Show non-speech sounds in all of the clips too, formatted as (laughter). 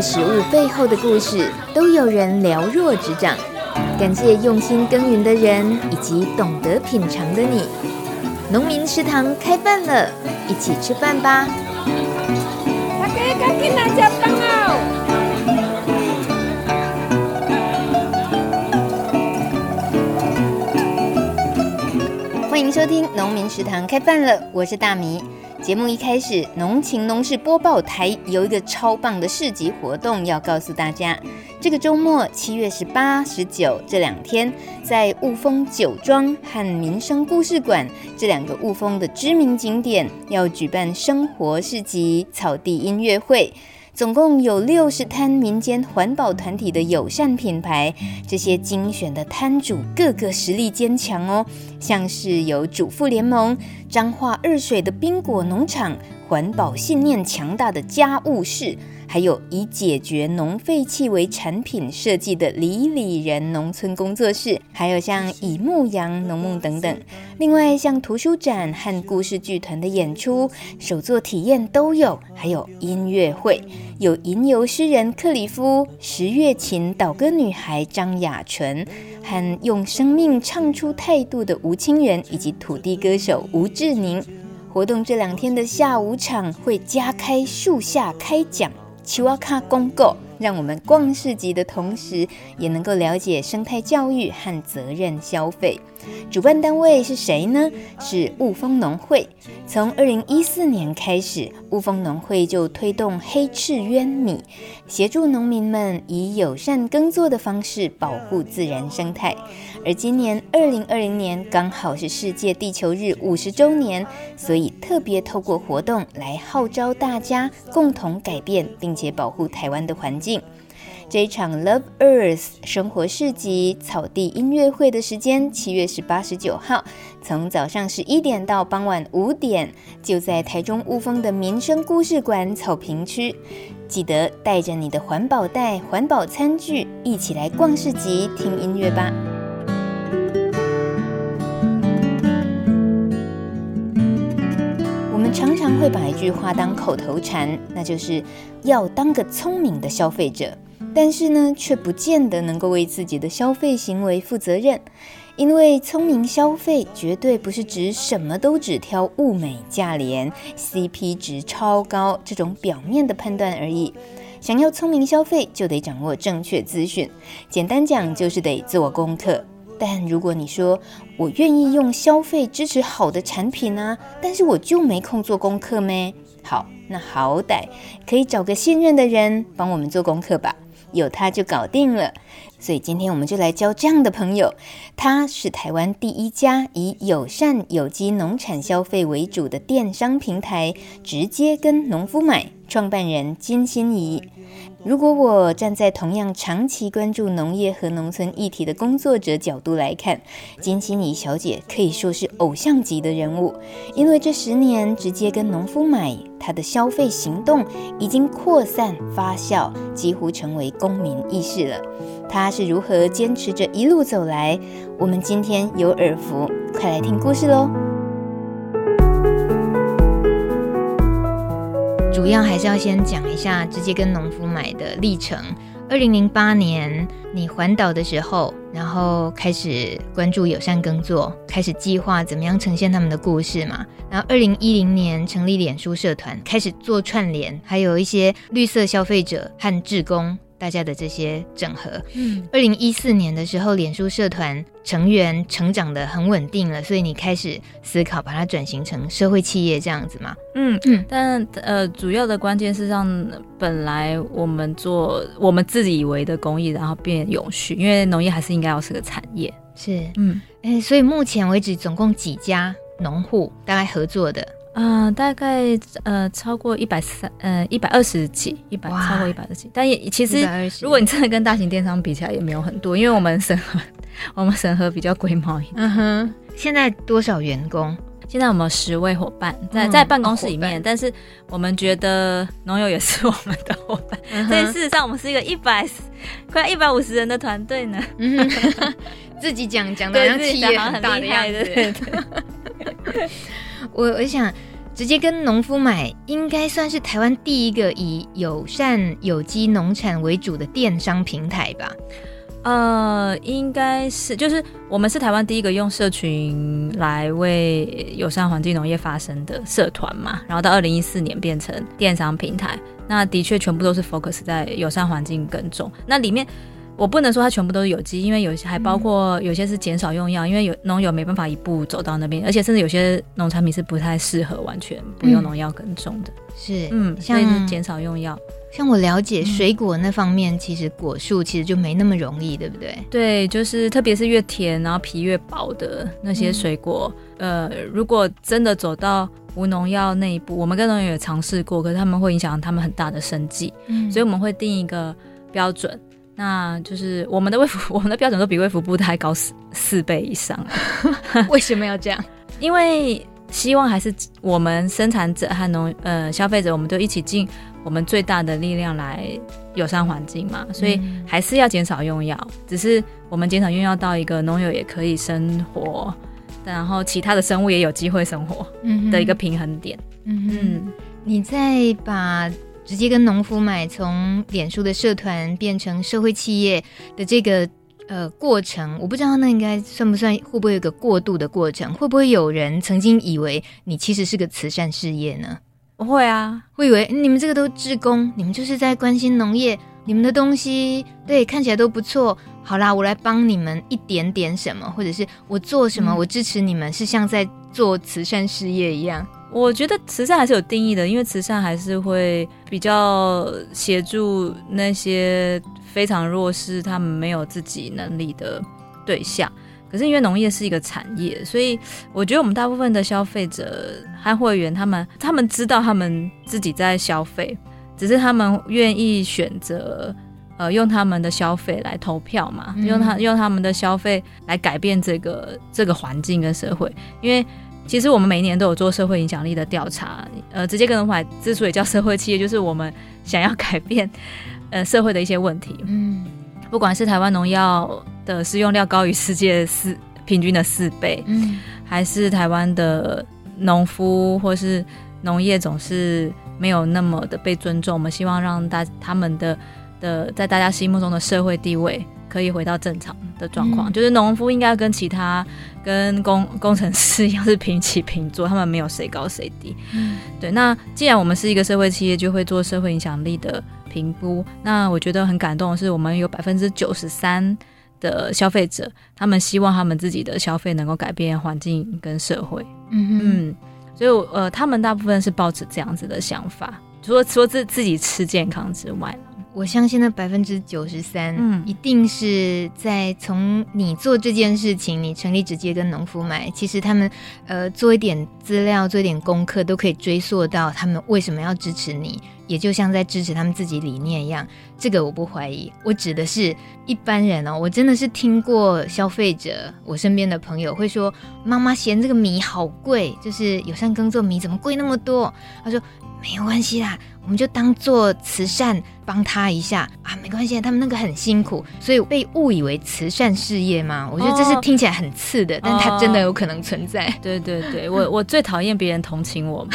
道食物背后的故事，都有人了若指掌。感谢用心耕耘的人，以及懂得品尝的你。农民食堂开饭了，一起吃饭吧！大家赶紧来吃饭哦！欢迎收听农民食堂开饭了，我是大米。节目一开始，农情农事播报台有一个超棒的市集活动要告诉大家。这个周末，七月十八、十九这两天，在雾峰酒庄和民生故事馆这两个雾峰的知名景点，要举办生活市集、草地音乐会。总共有六十摊民间环保团体的友善品牌，这些精选的摊主个个实力坚强哦，像是有主妇联盟、彰化二水的冰果农场、环保信念强大的家务事。还有以解决农废弃为产品设计的里里人农村工作室，还有像以牧羊农牧等等。另外，像图书展和故事剧团的演出、手作体验都有，还有音乐会，有吟游诗人克里夫、十月琴岛歌女孩张雅纯，和用生命唱出态度的吴清源，以及土地歌手吴志宁。活动这两天的下午场会加开树下开讲。奇瓦卡公购，让我们逛市集的同时，也能够了解生态教育和责任消费。主办单位是谁呢？是雾峰农会。从二零一四年开始，雾峰农会就推动黑赤鸢米，协助农民们以友善耕作的方式保护自然生态。而今年二零二零年刚好是世界地球日五十周年，所以特别透过活动来号召大家共同改变，并且保护台湾的环境。这一场 Love Earth 生活市集草地音乐会的时间，七月十八、十九号，从早上十一点到傍晚五点，就在台中雾峰的民生故事馆草坪区。记得带着你的环保袋、环保餐具，一起来逛市集、听音乐吧。我们常常会把一句话当口头禅，那就是要当个聪明的消费者。但是呢，却不见得能够为自己的消费行为负责任，因为聪明消费绝对不是指什么都只挑物美价廉、CP 值超高这种表面的判断而已。想要聪明消费，就得掌握正确资讯。简单讲，就是得做功课。但如果你说我愿意用消费支持好的产品啊，但是我就没空做功课咩？好，那好歹可以找个信任的人帮我们做功课吧。有它就搞定了，所以今天我们就来交这样的朋友。他是台湾第一家以友善有机农产消费为主的电商平台，直接跟农夫买。创办人金心怡。如果我站在同样长期关注农业和农村议题的工作者角度来看，金心怡小姐可以说是偶像级的人物，因为这十年直接跟农夫买，她的消费行动已经扩散发酵，几乎成为公民意识了。他是如何坚持着一路走来？我们今天有耳福，快来听故事喽！主要还是要先讲一下直接跟农夫买的历程。二零零八年你环岛的时候，然后开始关注友善耕作，开始计划怎么样呈现他们的故事嘛。然后二零一零年成立脸书社团，开始做串联，还有一些绿色消费者和志工。大家的这些整合，嗯，二零一四年的时候，脸书社团成员成长的很稳定了，所以你开始思考把它转型成社会企业这样子嘛？嗯嗯，但呃，主要的关键是让本来我们做我们自己以为的公益，然后变永续，因为农业还是应该要是个产业。是，嗯，哎，所以目前为止总共几家农户大概合作的？嗯、呃，大概呃超过一百三，呃一百二十几，一百超过一百二十几，但也其实如果你真的跟大型电商比起来，也没有很多，因为我们审核我们审核比较规模一点。嗯哼，现在多少员工？现在我们有十位伙伴在在办公室里面，但是我们觉得农友也是我们的伙伴，嗯、所以事实上我们是一个一百快一百五十人的团队呢。嗯、(laughs) 自己讲讲的好像企业很大的样子。(laughs) 我我想。直接跟农夫买，应该算是台湾第一个以友善有机农产为主的电商平台吧？呃，应该是，就是我们是台湾第一个用社群来为友善环境农业发声的社团嘛。然后到二零一四年变成电商平台，那的确全部都是 focus 在友善环境耕种。那里面我不能说它全部都是有机，因为有些还包括有些是减少用药，因为有农友没办法一步走到那边，而且甚至有些农产品是不太适合完全不用农药耕种的。嗯、是，嗯，所以是减少用药。像我了解水果那方面，其实果树其实就没那么容易，对不对？对，就是特别是越甜，然后皮越薄的那些水果，嗯、呃，如果真的走到无农药那一步，我们跟农友也尝试过，可是他们会影响他们很大的生计，嗯，所以我们会定一个标准，那就是我们的卫福，(laughs) 我们的标准都比卫福部的还高四四倍以上。(laughs) 为什么要这样？(laughs) 因为希望还是我们生产者和农呃消费者，我们都一起尽。我们最大的力量来友善环境嘛，所以还是要减少用药。嗯、只是我们减少用药到一个农友也可以生活，然后其他的生物也有机会生活的一个平衡点。嗯，嗯，你再把直接跟农夫买从脸书的社团变成社会企业的这个呃过程，我不知道那应该算不算，会不会有个过渡的过程？会不会有人曾经以为你其实是个慈善事业呢？不会啊，会以为你们这个都志工，你们就是在关心农业，你们的东西对看起来都不错。好啦，我来帮你们一点点什么，或者是我做什么，嗯、我支持你们，是像在做慈善事业一样。我觉得慈善还是有定义的，因为慈善还是会比较协助那些非常弱势、他们没有自己能力的对象。可是因为农业是一个产业，所以我觉得我们大部分的消费者和会员，他们他们知道他们自己在消费，只是他们愿意选择呃用他们的消费来投票嘛，嗯、用他用他们的消费来改变这个这个环境跟社会。因为其实我们每一年都有做社会影响力的调查，呃，直接跟人买之所以叫社会企业，就是我们想要改变呃社会的一些问题。嗯，不管是台湾农药。的使用量高于世界四平均的四倍，嗯，还是台湾的农夫或是农业总是没有那么的被尊重。我们希望让大他们的的在大家心目中的社会地位可以回到正常的状况，嗯、就是农夫应该跟其他跟工工程师一样是平起平坐，他们没有谁高谁低。嗯，对。那既然我们是一个社会企业，就会做社会影响力的评估。那我觉得很感动的是，我们有百分之九十三。的消费者，他们希望他们自己的消费能够改变环境跟社会。嗯嗯，所以呃，他们大部分是抱持这样子的想法，除了说自自己吃健康之外。我相信那百分之九十三，嗯，一定是在从你做这件事情，你成立直接跟农夫买，其实他们呃做一点资料，做一点功课，都可以追溯到他们为什么要支持你，也就像在支持他们自己理念一样。这个我不怀疑，我指的是一般人哦，我真的是听过消费者，我身边的朋友会说，妈妈嫌这个米好贵，就是友善耕作米怎么贵那么多？他说没有关系啦。我们就当做慈善帮他一下啊，没关系，他们那个很辛苦，所以被误以为慈善事业嘛。我觉得这是听起来很刺的，哦、但它真的有可能存在。哦、对对对，我 (laughs) 我最讨厌别人同情我们。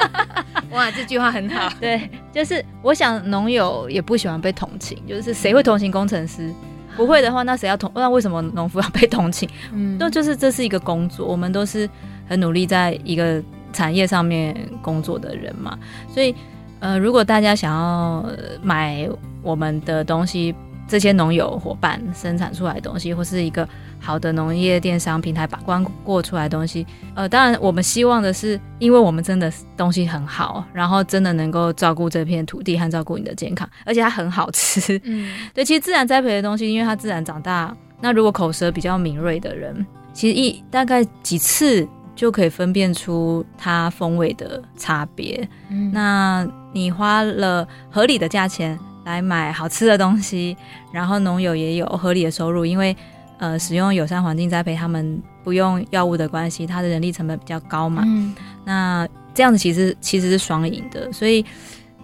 (laughs) 哇，这句话很好。(laughs) 对，就是我想农友也不喜欢被同情，就是谁会同情工程师？不会的话，那谁要同？那为什么农夫要被同情？嗯，那就是这是一个工作，我们都是很努力在一个产业上面工作的人嘛，所以。呃，如果大家想要买我们的东西，这些农友伙伴生产出来的东西，或是一个好的农业电商平台把关过出来的东西，呃，当然我们希望的是，因为我们真的东西很好，然后真的能够照顾这片土地和照顾你的健康，而且它很好吃。嗯，(laughs) 对，其实自然栽培的东西，因为它自然长大，那如果口舌比较敏锐的人，其实一大概几次。就可以分辨出它风味的差别。嗯，那你花了合理的价钱来买好吃的东西，然后农友也有合理的收入，因为呃，使用友善环境栽培，他们不用药物的关系，他的人力成本比较高嘛。嗯，那这样子其实其实是双赢的，所以。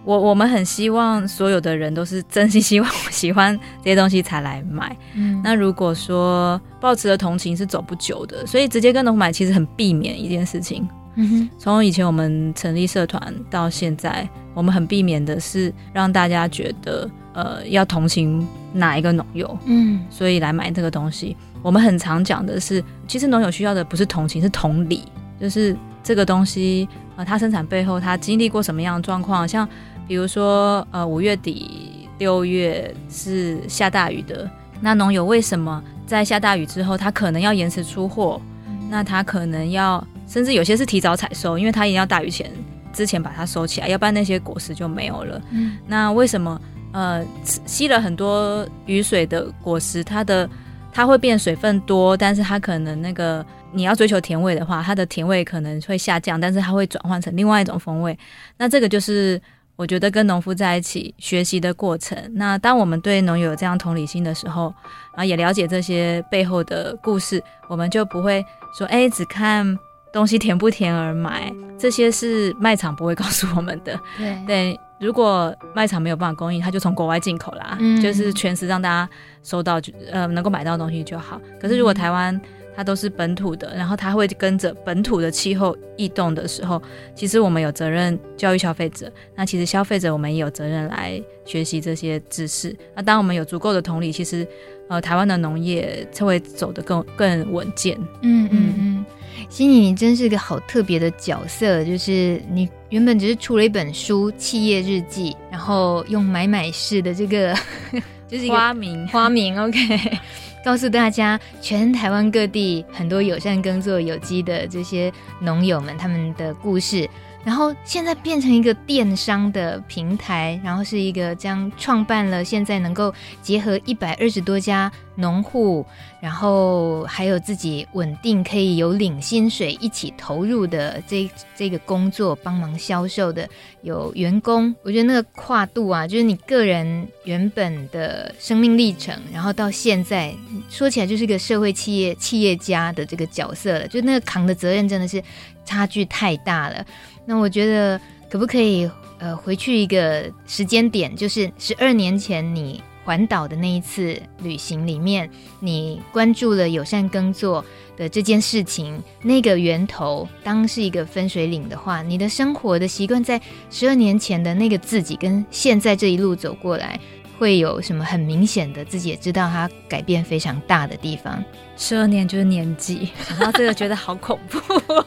我我们很希望所有的人都是真心希望喜欢这些东西才来买。嗯，那如果说抱持的同情是走不久的，所以直接跟农买其实很避免一件事情，嗯哼。从以前我们成立社团到现在，我们很避免的是让大家觉得呃要同情哪一个农友，嗯，所以来买这个东西。我们很常讲的是，其实农友需要的不是同情，是同理，就是这个东西呃，它生产背后它经历过什么样的状况，像比如说呃五月底六月是下大雨的，那农友为什么在下大雨之后，他可能要延迟出货？那他可能要，甚至有些是提早采收，因为他也要大雨前之前把它收起来，要不然那些果实就没有了。嗯，那为什么呃吸了很多雨水的果实，它的它会变水分多，但是它可能那个你要追求甜味的话，它的甜味可能会下降，但是它会转换成另外一种风味。那这个就是。我觉得跟农夫在一起学习的过程。那当我们对农友有这样同理心的时候，然后也了解这些背后的故事，我们就不会说，哎，只看东西甜不甜而买。这些是卖场不会告诉我们的。(laughs) 对对，如果卖场没有办法供应，他就从国外进口啦，嗯、就是全时让大家收到，呃，能够买到东西就好。可是如果台湾，它都是本土的，然后它会跟着本土的气候异动的时候，其实我们有责任教育消费者。那其实消费者我们也有责任来学习这些知识。那当我们有足够的同理，其实呃，台湾的农业才会走得更更稳健。嗯嗯嗯，心怡，你真是个好特别的角色，就是你原本只是出了一本书《企业日记》，然后用买买式的这个 (laughs) 就是花名花名，OK。告诉大家，全台湾各地很多友善耕作、有机的这些农友们他们的故事。然后现在变成一个电商的平台，然后是一个将创办了，现在能够结合一百二十多家农户，然后还有自己稳定可以有领薪水一起投入的这这个工作，帮忙销售的有员工。我觉得那个跨度啊，就是你个人原本的生命历程，然后到现在说起来就是一个社会企业企业家的这个角色了，就那个扛的责任真的是差距太大了。那我觉得可不可以呃回去一个时间点，就是十二年前你环岛的那一次旅行里面，你关注了友善耕作的这件事情，那个源头当是一个分水岭的话，你的生活的习惯在十二年前的那个自己跟现在这一路走过来，会有什么很明显的自己也知道它改变非常大的地方？十二年就是年纪，然后这个觉得好恐怖。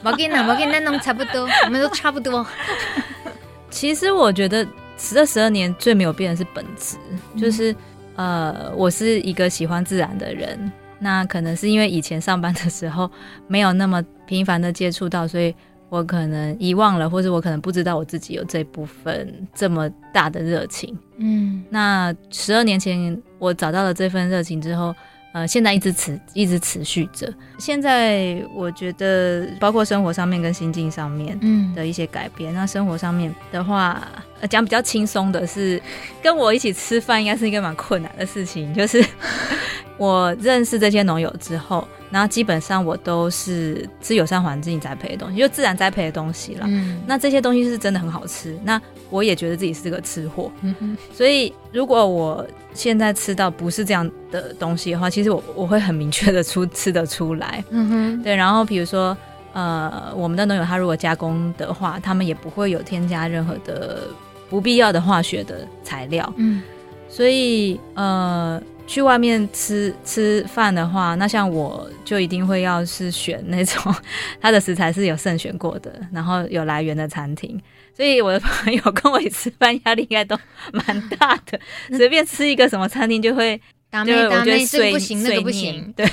我跟你讲，我跟你弄差不多，我们都差不多。其实我觉得这十二年最没有变的是本质，就是、嗯、呃，我是一个喜欢自然的人。那可能是因为以前上班的时候没有那么频繁的接触到，所以。我可能遗忘了，或者我可能不知道我自己有这部分这么大的热情。嗯，那十二年前我找到了这份热情之后，呃，现在一直持一直持续着。现在我觉得，包括生活上面跟心境上面的一些改变。嗯、那生活上面的话，呃、讲比较轻松的是，跟我一起吃饭应该是一个蛮困难的事情，就是 (laughs) 我认识这些农友之后。然后基本上我都是吃友善环境栽培的东西，就自然栽培的东西了。嗯，那这些东西是真的很好吃。那我也觉得自己是个吃货。嗯哼。所以如果我现在吃到不是这样的东西的话，其实我我会很明确的出吃得出来。嗯哼。对，然后比如说呃，我们的农友他如果加工的话，他们也不会有添加任何的不必要的化学的材料。嗯。所以呃。去外面吃吃饭的话，那像我就一定会要是选那种 (laughs) 它的食材是有慎选过的，然后有来源的餐厅。所以我的朋友跟我一起吃饭压力应该都蛮大的，(laughs) 随便吃一个什么餐厅就会，打妹打妹这个不行，那个不行。对，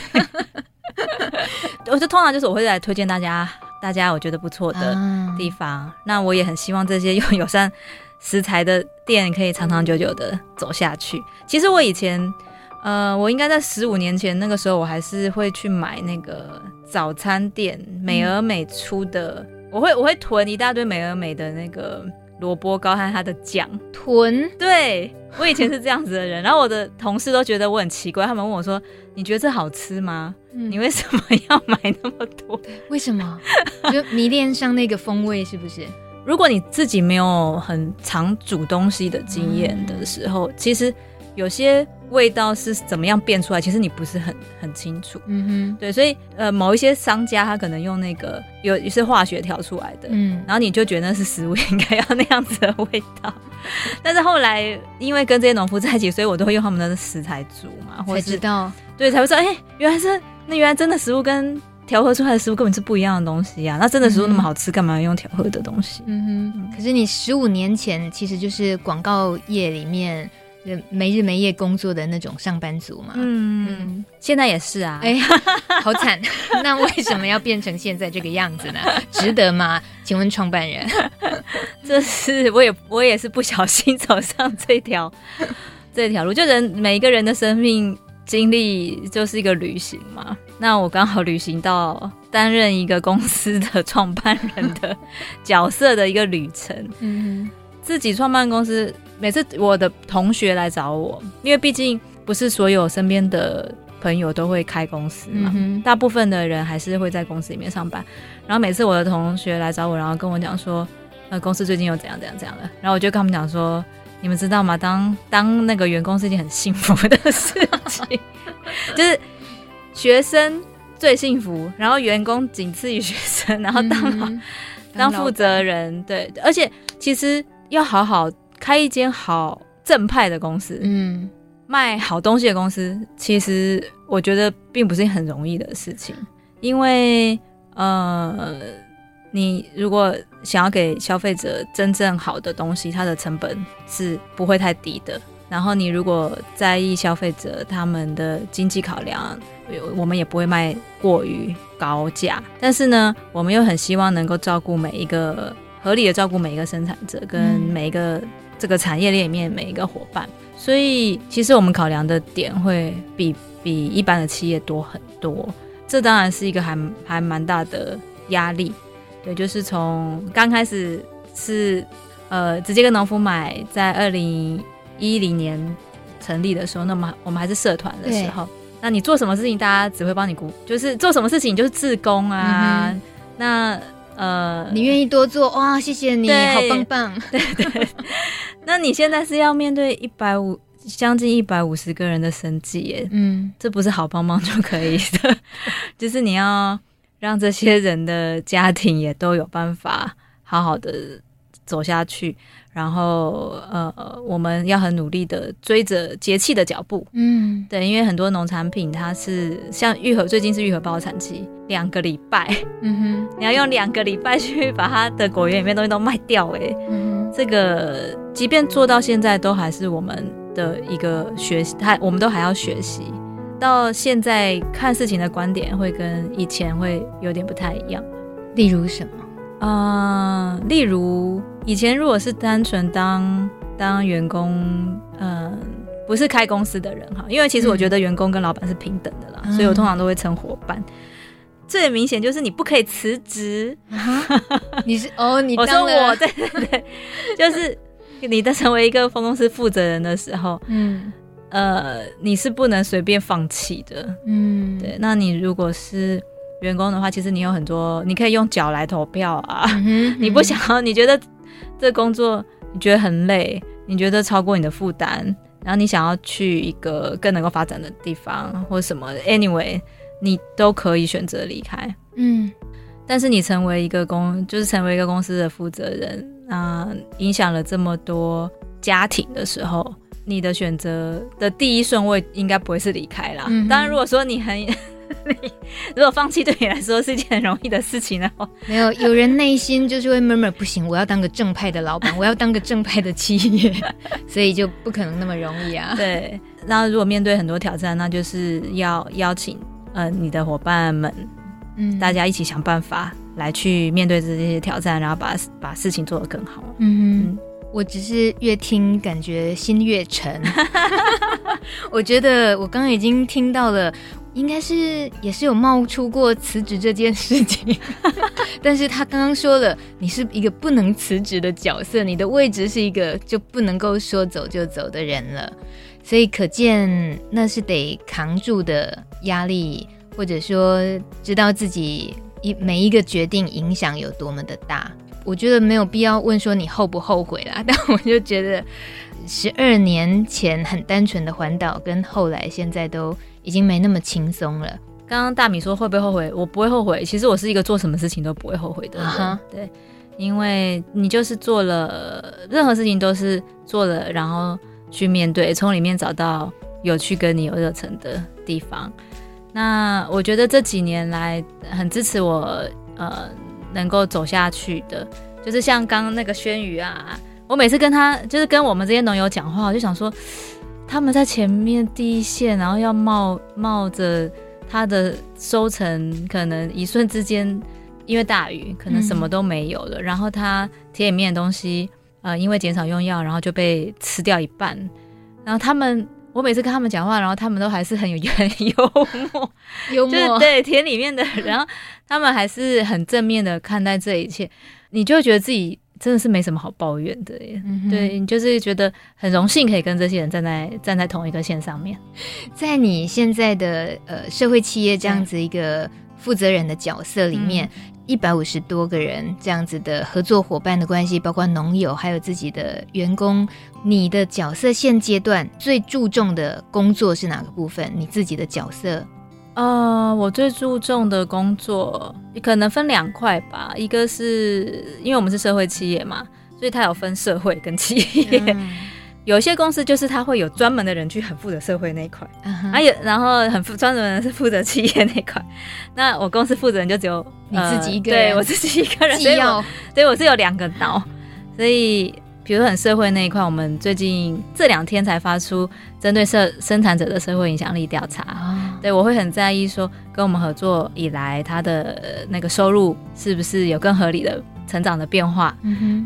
(laughs) 我就通常就是我会来推荐大家，大家我觉得不错的地方。啊、那我也很希望这些用友善食材的店可以长长久久的走下去。其实我以前。呃，我应该在十五年前那个时候，我还是会去买那个早餐店美而美出的，嗯、我会我会囤一大堆美而美的那个萝卜糕和它的酱。囤？对，我以前是这样子的人，然后我的同事都觉得我很奇怪，他们问我说：“你觉得这好吃吗？嗯、你为什么要买那么多？(laughs) 为什么？就迷恋上那个风味是不是？(laughs) 如果你自己没有很常煮东西的经验的时候，嗯、其实。有些味道是怎么样变出来，其实你不是很很清楚。嗯哼，对，所以呃，某一些商家他可能用那个有是化学调出来的，嗯，然后你就觉得那是食物应该要那样子的味道。(laughs) 但是后来因为跟这些农夫在一起，所以我都会用他们的食材煮嘛，或者才知道，对，才会说，哎、欸，原来是那原来真的食物跟调和出来的食物根本是不一样的东西呀、啊。那真的食物那么好吃，干、嗯、嘛要用调和的东西？嗯哼。可是你十五年前其实就是广告业里面。没日没夜工作的那种上班族嘛，嗯，嗯，现在也是啊，哎，(laughs) 好惨，(laughs) 那为什么要变成现在这个样子呢？(laughs) 值得吗？请问创办人，这是我也我也是不小心走上这条这条路，就人每一个人的生命经历就是一个旅行嘛，那我刚好旅行到担任一个公司的创办人的角色的一个旅程，嗯，自己创办公司。每次我的同学来找我，因为毕竟不是所有身边的朋友都会开公司嘛，嗯，大部分的人还是会在公司里面上班。然后每次我的同学来找我，然后跟我讲说，呃，公司最近又怎样怎样怎样了。然后我就跟他们讲说，你们知道吗？当当那个员工是一件很幸福的事情，就是学生最幸福，然后员工仅次于学生，然后当当负责人，对，而且其实要好好。开一间好正派的公司，嗯，卖好东西的公司，其实我觉得并不是很容易的事情，因为呃，你如果想要给消费者真正好的东西，它的成本是不会太低的。然后你如果在意消费者他们的经济考量，我们也不会卖过于高价。但是呢，我们又很希望能够照顾每一个合理的照顾每一个生产者跟每一个。这个产业链里面每一个伙伴，所以其实我们考量的点会比比一般的企业多很多。这当然是一个还还蛮大的压力。对，就是从刚开始是呃直接跟农夫买，在二零一零年成立的时候，那么我们还是社团的时候，那你做什么事情，大家只会帮你鼓，就是做什么事情就是自工啊，嗯、那。呃，你愿意多做哇？谢谢你，好棒棒。对 (laughs) 对，(laughs) 那你现在是要面对一百五将近一百五十个人的生计耶，嗯，这不是好帮忙就可以的，(laughs) 就是你要让这些人的家庭也都有办法好好的走下去。然后，呃，我们要很努力的追着节气的脚步，嗯，对，因为很多农产品它是像愈合，最近是愈合包产期，两个礼拜，嗯哼，你要用两个礼拜去把它的果园里面东西都卖掉，哎，嗯，这个即便做到现在，都还是我们的一个学习，还我们都还要学习。到现在看事情的观点会跟以前会有点不太一样，例如什么？啊、呃，例如。以前如果是单纯当当员工，嗯、呃，不是开公司的人哈，因为其实我觉得员工跟老板是平等的啦，嗯、所以我通常都会称伙伴。最明显就是你不可以辞职，你是哦，你 (laughs) 我说我对对对，就是你在成为一个分公司负责人的时候，嗯，呃，你是不能随便放弃的，嗯，对。那你如果是员工的话，其实你有很多，你可以用脚来投票啊，嗯、你不想要，你觉得。这工作你觉得很累，你觉得超过你的负担，然后你想要去一个更能够发展的地方或什么，anyway，你都可以选择离开。嗯，但是你成为一个公，就是成为一个公司的负责人啊，影响了这么多家庭的时候，你的选择的第一顺位应该不会是离开啦。嗯，当然，如果说你很。(laughs) 你如果放弃对你来说是一件很容易的事情的话，没有，有人内心就是会 murmur 不行，我要当个正派的老板，我要当个正派的企业，(laughs) 所以就不可能那么容易啊。对，那如果面对很多挑战，那就是要邀请呃你的伙伴们，嗯，大家一起想办法来去面对这些挑战，然后把把事情做得更好。嗯嗯，我只是越听感觉心越沉，(laughs) 我觉得我刚刚已经听到了。应该是也是有冒出过辞职这件事情，(laughs) 但是他刚刚说了，你是一个不能辞职的角色，你的位置是一个就不能够说走就走的人了，所以可见那是得扛住的压力，或者说知道自己一每一个决定影响有多么的大。我觉得没有必要问说你后不后悔啦，(laughs) 但我就觉得十二年前很单纯的环岛，跟后来现在都已经没那么轻松了。刚刚大米说会不会后悔？我不会后悔。其实我是一个做什么事情都不会后悔的人。Uh huh. 对，因为你就是做了任何事情都是做了，然后去面对，从里面找到有趣跟你有热忱的地方。那我觉得这几年来很支持我，呃，能够走下去的，就是像刚刚那个轩宇啊，我每次跟他，就是跟我们这些农友讲话，我就想说，他们在前面第一线，然后要冒冒着。他的收成可能一瞬之间，因为大雨，可能什么都没有了。嗯、然后他田里面的东西，呃，因为减少用药，然后就被吃掉一半。然后他们，我每次跟他们讲话，然后他们都还是很有很 (laughs) 幽默，幽默，就是对田里面的，然后他们还是很正面的看待这一切，你就会觉得自己。真的是没什么好抱怨的耶，嗯、对，你就是觉得很荣幸可以跟这些人站在站在同一个线上面。在你现在的呃社会企业这样子一个负责人的角色里面，一百五十多个人这样子的合作伙伴的关系，包括农友还有自己的员工，你的角色现阶段最注重的工作是哪个部分？你自己的角色？呃，我最注重的工作可能分两块吧，一个是因为我们是社会企业嘛，所以它有分社会跟企业。嗯、(laughs) 有些公司就是它会有专门的人去很负责社会那一块，还有、然后很专门的人是负责企业那一块。(laughs) 那我公司负责人就只有你自己一个人，对我自己一个人，所以我对我是有两个脑，所以。比如很社会那一块，我们最近这两天才发出针对社生产者的社会影响力调查。哦、对，我会很在意说，跟我们合作以来，他的那个收入是不是有更合理的成长的变化？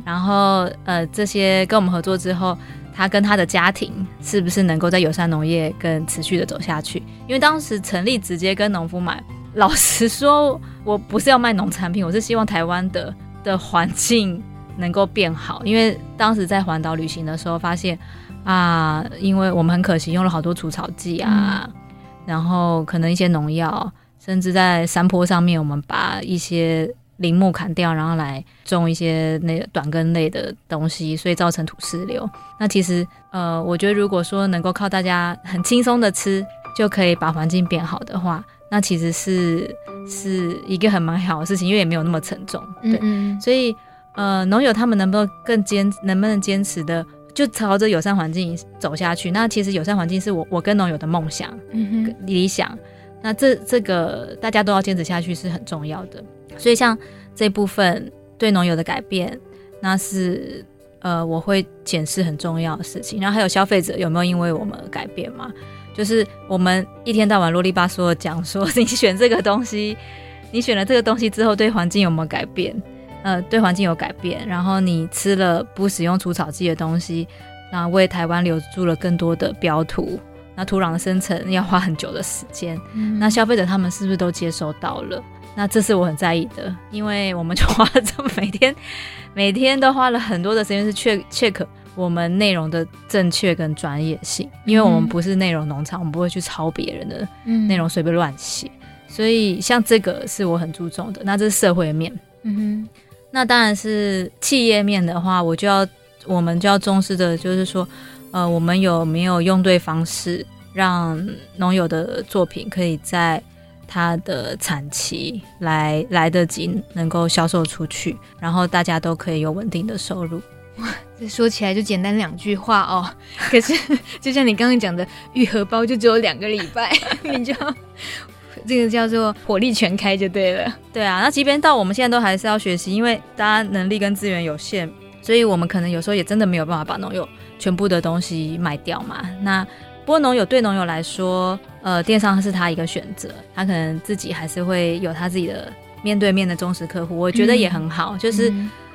然后呃，这些跟我们合作之后，他跟他的家庭是不是能够在友善农业更持续的走下去？因为当时成立直接跟农夫买，老实说，我不是要卖农产品，我是希望台湾的的环境。能够变好，因为当时在环岛旅行的时候发现啊，因为我们很可惜用了好多除草剂啊，嗯、然后可能一些农药，甚至在山坡上面，我们把一些林木砍掉，然后来种一些那个短根类的东西，所以造成土石流。那其实呃，我觉得如果说能够靠大家很轻松的吃，就可以把环境变好的话，那其实是是一个很蛮好的事情，因为也没有那么沉重。对，嗯嗯所以。呃，农友他们能不能更坚，能不能坚持的就朝着友善环境走下去？那其实友善环境是我我跟农友的梦想、嗯、理想。那这这个大家都要坚持下去是很重要的。所以像这部分对农友的改变，那是呃我会检视很重要的事情。然后还有消费者有没有因为我们而改变嘛？就是我们一天到晚啰里吧嗦的讲说，(laughs) 你选这个东西，你选了这个东西之后，对环境有没有改变？呃，对环境有改变，然后你吃了不使用除草剂的东西，那为台湾留住了更多的标土。那土壤的生成要花很久的时间，嗯、那消费者他们是不是都接收到了？那这是我很在意的，因为我们就花了这么每天，每天都花了很多的时间是 check check 我们内容的正确跟专业性，因为我们不是内容农场，我们不会去抄别人的内容随便乱写，所以像这个是我很注重的。那这是社会面，嗯哼。那当然是企业面的话，我就要我们就要重视的，就是说，呃，我们有没有用对方式，让农友的作品可以在它的产期来来得及能够销售出去，然后大家都可以有稳定的收入。哇，(laughs) 这说起来就简单两句话哦，可 (laughs) 是就像你刚刚讲的，愈合包就只有两个礼拜，(laughs) 你就。这个叫做火力全开就对了。对啊，那即便到我们现在都还是要学习，因为大家能力跟资源有限，所以我们可能有时候也真的没有办法把农友全部的东西卖掉嘛。那不过农友对农友来说，呃，电商是他一个选择，他可能自己还是会有他自己的面对面的忠实客户，我觉得也很好。嗯、就是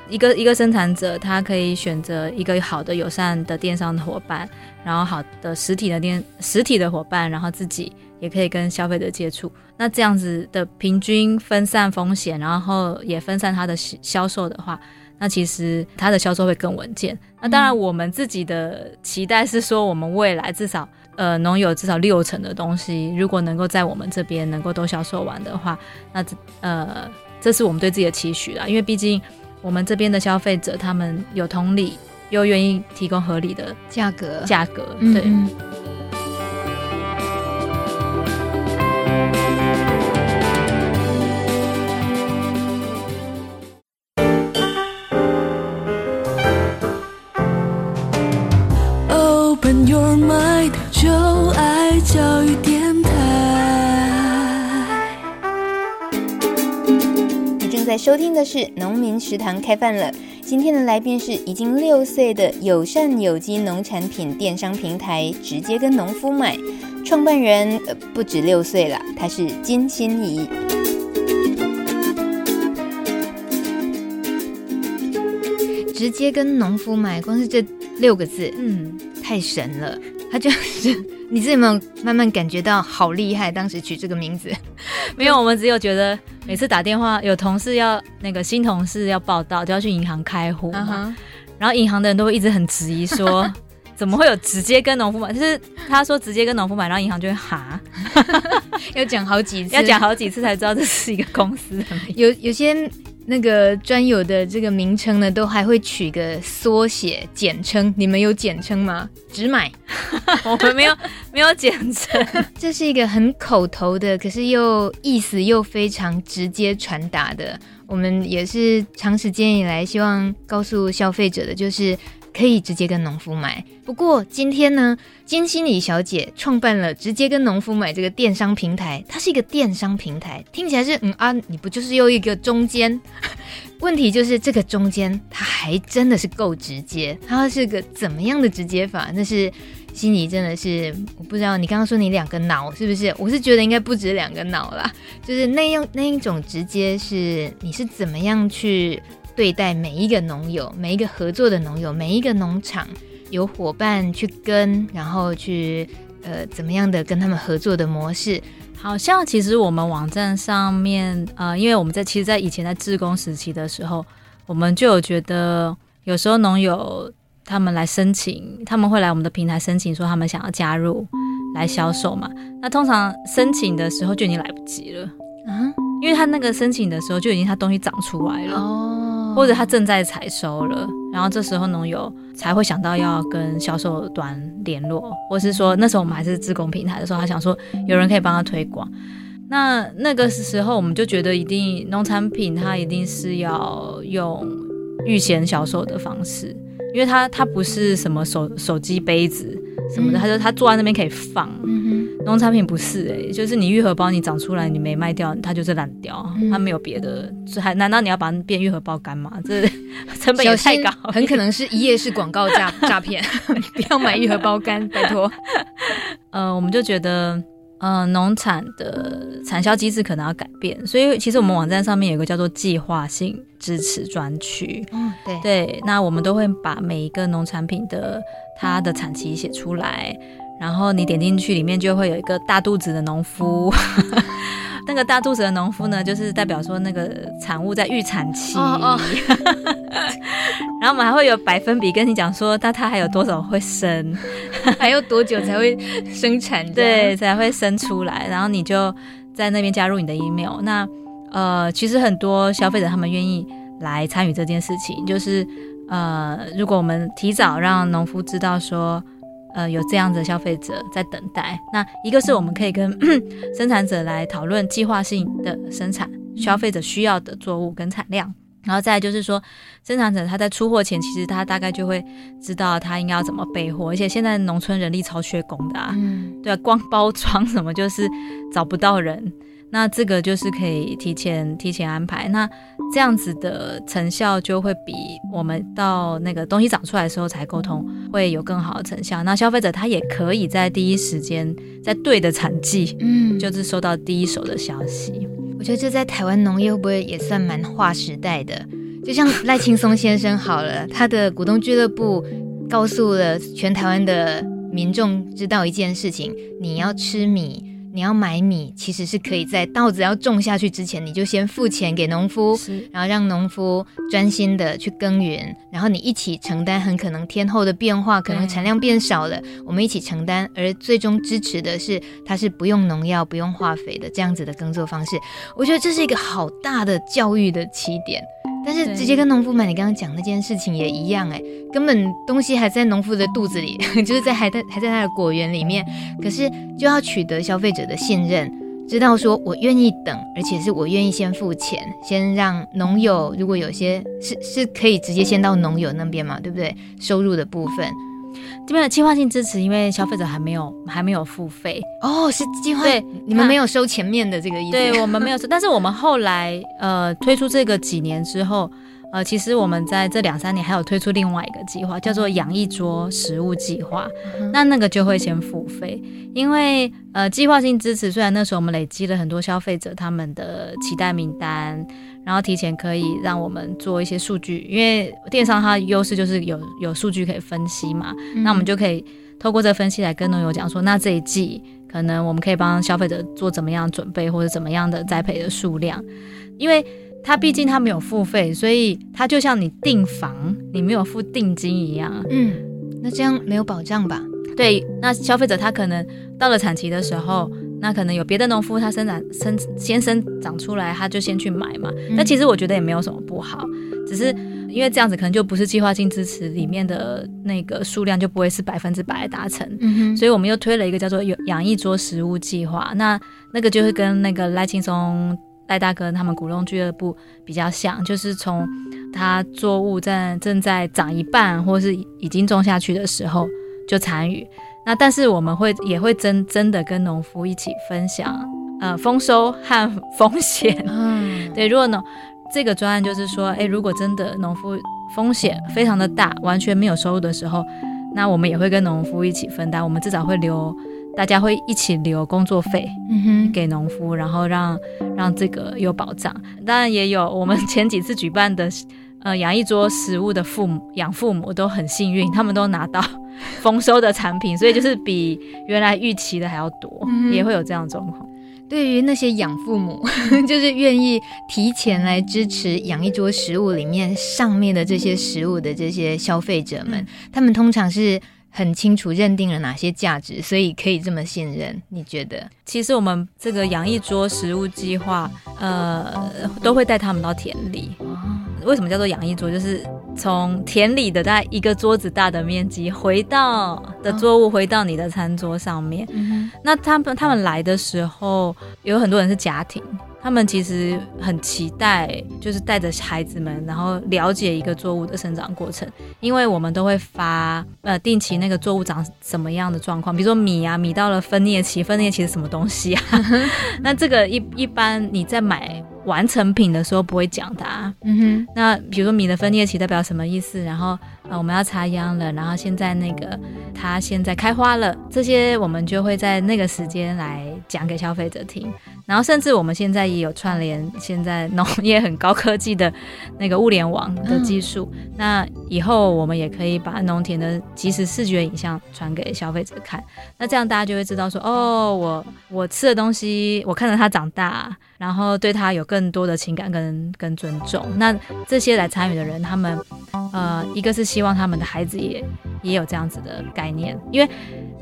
一个一个生产者，他可以选择一个好的友善的电商的伙伴，然后好的实体的电实体的伙伴，然后自己。也可以跟消费者接触，那这样子的平均分散风险，然后也分散它的销售的话，那其实它的销售会更稳健。那当然，我们自己的期待是说，我们未来至少呃农友至少六成的东西，如果能够在我们这边能够都销售完的话，那这呃这是我们对自己的期许啦。因为毕竟我们这边的消费者他们有同理。又愿意提供合理的价格，价格对。嗯收听的是《农民食堂》开饭了。今天的来宾是已经六岁的友善有机农产品电商平台，直接跟农夫买，创办人呃不止六岁了，他是金心怡。直接跟农夫买，光是这六个字，嗯，太神了。他就是你自己有没有慢慢感觉到好厉害？当时取这个名字，(laughs) 没有，我们只有觉得。每次打电话，有同事要那个新同事要报道，就要去银行开户，uh huh. 然后银行的人都会一直很质疑说，(laughs) 怎么会有直接跟农夫买？就是他说直接跟农夫买，然后银行就会哈，(laughs) 要讲好几次，要讲好几次才知道这是一个公司。有有些。那个专有的这个名称呢，都还会取个缩写、简称。你们有简称吗？只买，(laughs) 我们没有，(laughs) 没有简称。(laughs) 这是一个很口头的，可是又意思又非常直接传达的。我们也是长时间以来希望告诉消费者的，就是。可以直接跟农夫买，不过今天呢，金心怡小姐创办了直接跟农夫买这个电商平台，它是一个电商平台，听起来是嗯啊，你不就是又一个中间？(laughs) 问题就是这个中间，它还真的是够直接，它是个怎么样的直接法？那是心怡真的是我不知道，你刚刚说你两个脑是不是？我是觉得应该不止两个脑啦，就是那样那一种直接是你是怎么样去？对待每一个农友，每一个合作的农友，每一个农场有伙伴去跟，然后去呃怎么样的跟他们合作的模式，好像其实我们网站上面呃，因为我们在其实，在以前在志工时期的时候，我们就有觉得有时候农友他们来申请，他们会来我们的平台申请说他们想要加入来销售嘛，那通常申请的时候就已经来不及了啊，因为他那个申请的时候就已经他东西长出来了。哦。或者他正在采收了，然后这时候农友才会想到要跟销售端联络，或是说那时候我们还是自工平台的时候，他想说有人可以帮他推广。那那个时候我们就觉得一定农产品它一定是要用预先销售的方式，因为它它不是什么手手机杯子什么的，他说他坐在那边可以放。农产品不是哎、欸，就是你愈合包你长出来你没卖掉，它就是烂掉，嗯、它没有别的，还难道你要把它变愈合包干吗？(laughs) 这成本也太高，很可能是一页式广告诈 (laughs) 诈骗，不要买愈合包干，拜托。呃，我们就觉得，呃，农产的产销机制可能要改变，所以其实我们网站上面有个叫做计划性支持专区，嗯，对对，那我们都会把每一个农产品的它的产期写出来。然后你点进去，里面就会有一个大肚子的农夫。(laughs) 那个大肚子的农夫呢，就是代表说那个产物在预产期。哦哦、(laughs) 然后我们还会有百分比跟你讲说，那它还有多少会生，(laughs) 还有多久才会生产？对，才会生出来。然后你就在那边加入你的 email。那呃，其实很多消费者他们愿意来参与这件事情，就是呃，如果我们提早让农夫知道说。呃，有这样的消费者在等待。那一个是我们可以跟 (clears throat) 生产者来讨论计划性的生产，消费者需要的作物跟产量。然后再来就是说，生产者他在出货前，其实他大概就会知道他应该要怎么备货。而且现在农村人力超缺工的啊，嗯、对啊，光包装什么就是找不到人。那这个就是可以提前提前安排，那这样子的成效就会比我们到那个东西长出来的时候才沟通会有更好的成效。那消费者他也可以在第一时间在对的产季，嗯，就是收到第一手的消息。我觉得这在台湾农业会不会也算蛮划时代的？就像赖青松先生好了，他的股东俱乐部告诉了全台湾的民众知道一件事情：你要吃米。你要买米，其实是可以在稻子要种下去之前，你就先付钱给农夫，然后让农夫专心的去耕耘，然后你一起承担很可能天候的变化，可能产量变少了，我们一起承担，而最终支持的是它是不用农药、不用化肥的这样子的耕作方式。我觉得这是一个好大的教育的起点。但是直接跟农夫买，你刚刚讲那件事情也一样哎，根本东西还在农夫的肚子里，(laughs) 就是在还在还在他的果园里面，可是就要取得消费者的信任，知道说我愿意等，而且是我愿意先付钱，先让农友如果有些是是可以直接先到农友那边嘛，对不对？收入的部分。这边的计划性支持，因为消费者还没有还没有付费。哦，是计划对，你们没有收前面的这个意思，对我们没有收，但是我们后来呃推出这个几年之后，呃，其实我们在这两三年还有推出另外一个计划，叫做养一桌食物计划，嗯、那那个就会先付费，因为呃计划性支持虽然那时候我们累积了很多消费者他们的期待名单。然后提前可以让我们做一些数据，因为电商它优势就是有有数据可以分析嘛，嗯、那我们就可以透过这个分析来跟农友讲说，那这一季可能我们可以帮消费者做怎么样准备或者怎么样的栽培的数量，因为它毕竟它没有付费，所以它就像你订房你没有付定金一样，嗯，那这样没有保障吧？对，那消费者他可能到了产期的时候。那可能有别的农夫，他生长生先生长出来，他就先去买嘛。那、嗯、其实我觉得也没有什么不好，只是因为这样子可能就不是计划性支持里面的那个数量就不会是百分之百达成。嗯哼。所以我们又推了一个叫做“有养一桌食物计划”。那那个就是跟那个赖青松赖大哥他们古龙俱乐部比较像，就是从他作物在正在长一半或是已经种下去的时候就参与。那但是我们会也会真真的跟农夫一起分享，呃，丰收和风险。嗯，(laughs) 对，如果呢这个专案就是说，诶，如果真的农夫风险非常的大，完全没有收入的时候，那我们也会跟农夫一起分担。我们至少会留，大家会一起留工作费，嗯哼，给农夫，然后让让这个有保障。当然也有我们前几次举办的，呃，养一桌食物的父母养父母都很幸运，他们都拿到。(laughs) 丰收的产品，所以就是比原来预期的还要多，嗯、也会有这样的状况。对于那些养父母，(laughs) 就是愿意提前来支持养一桌食物里面上面的这些食物的这些消费者们，嗯、他们通常是很清楚认定了哪些价值，所以可以这么信任。你觉得？其实我们这个养一桌食物计划，呃，都会带他们到田里。为什么叫做养一桌？就是从田里的大概一个桌子大的面积，回到的作物回到你的餐桌上面。哦、那他们他们来的时候，有很多人是家庭。他们其实很期待，就是带着孩子们，然后了解一个作物的生长过程，因为我们都会发呃定期那个作物长什么样的状况，比如说米啊，米到了分蘖期，分蘖期是什么东西啊？(laughs) 那这个一一般你在买完成品的时候不会讲的啊。嗯哼。那比如说米的分蘖期代表什么意思？然后呃我们要插秧了，然后现在那个它现在开花了，这些我们就会在那个时间来讲给消费者听。(laughs) 然后，甚至我们现在也有串联现在农业很高科技的那个物联网的技术。嗯、(laughs) 那以后我们也可以把农田的即时视觉影像传给消费者看。那这样大家就会知道说，哦，我我吃的东西，我看着它长大，然后对它有更多的情感跟跟尊重。那这些来参与的人，他们呃，一个是希望他们的孩子也也有这样子的概念，因为。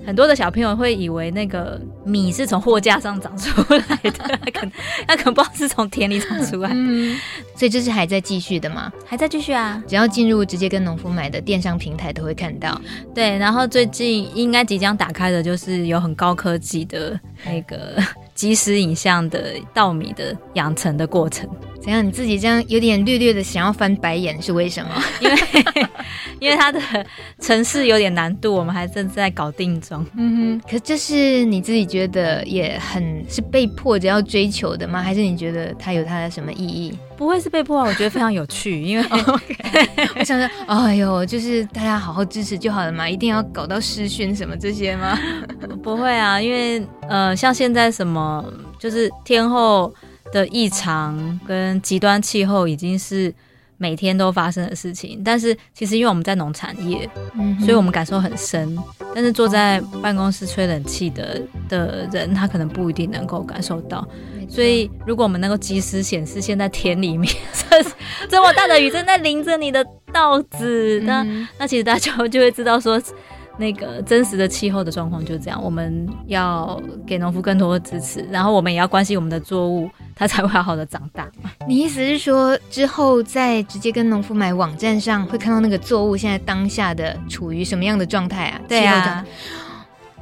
很多的小朋友会以为那个米是从货架上长出来的，他可能他可能不知道是从田里长出来的，嗯，所以这是还在继续的吗？还在继续啊！只要进入直接跟农夫买的电商平台都会看到。对，然后最近应该即将打开的就是有很高科技的那个 (laughs) 即时影像的稻米的养成的过程。怎样？你自己这样有点略略的想要翻白眼是为什么？(laughs) (laughs) 因为 (laughs) 因为它的城市有点难度，我们还正在搞定中。嗯哼，可这是你自己觉得也很是被迫着要追求的吗？还是你觉得它有它的什么意义？不会是被迫啊，我觉得非常有趣。因为 (laughs) 我想说，哎呦，就是大家好好支持就好了嘛，一定要搞到视讯什么这些吗？(laughs) 不会啊，因为呃，像现在什么就是天后。的异常跟极端气候已经是每天都发生的事情，但是其实因为我们在农产业，嗯、所以我们感受很深。但是坐在办公室吹冷气的的人，他可能不一定能够感受到。所以如果我们能够及时显示现在田里面这 (laughs) 这么大的雨正在淋着你的稻子，嗯、那那其实大家就会知道说。那个真实的气候的状况就是这样，我们要给农夫更多的支持，然后我们也要关心我们的作物，它才会好好的长大。(laughs) 你意思是说，之后在直接跟农夫买网站上会看到那个作物现在当下的处于什么样的状态啊？对啊，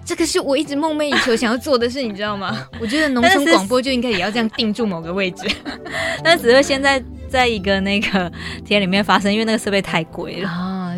这个是我一直梦寐以求想要做的事，你知道吗？(laughs) 我觉得农村广播就应该也要这样定住某个位置，(laughs) 但只是现在在一个那个田里面发生，因为那个设备太贵了。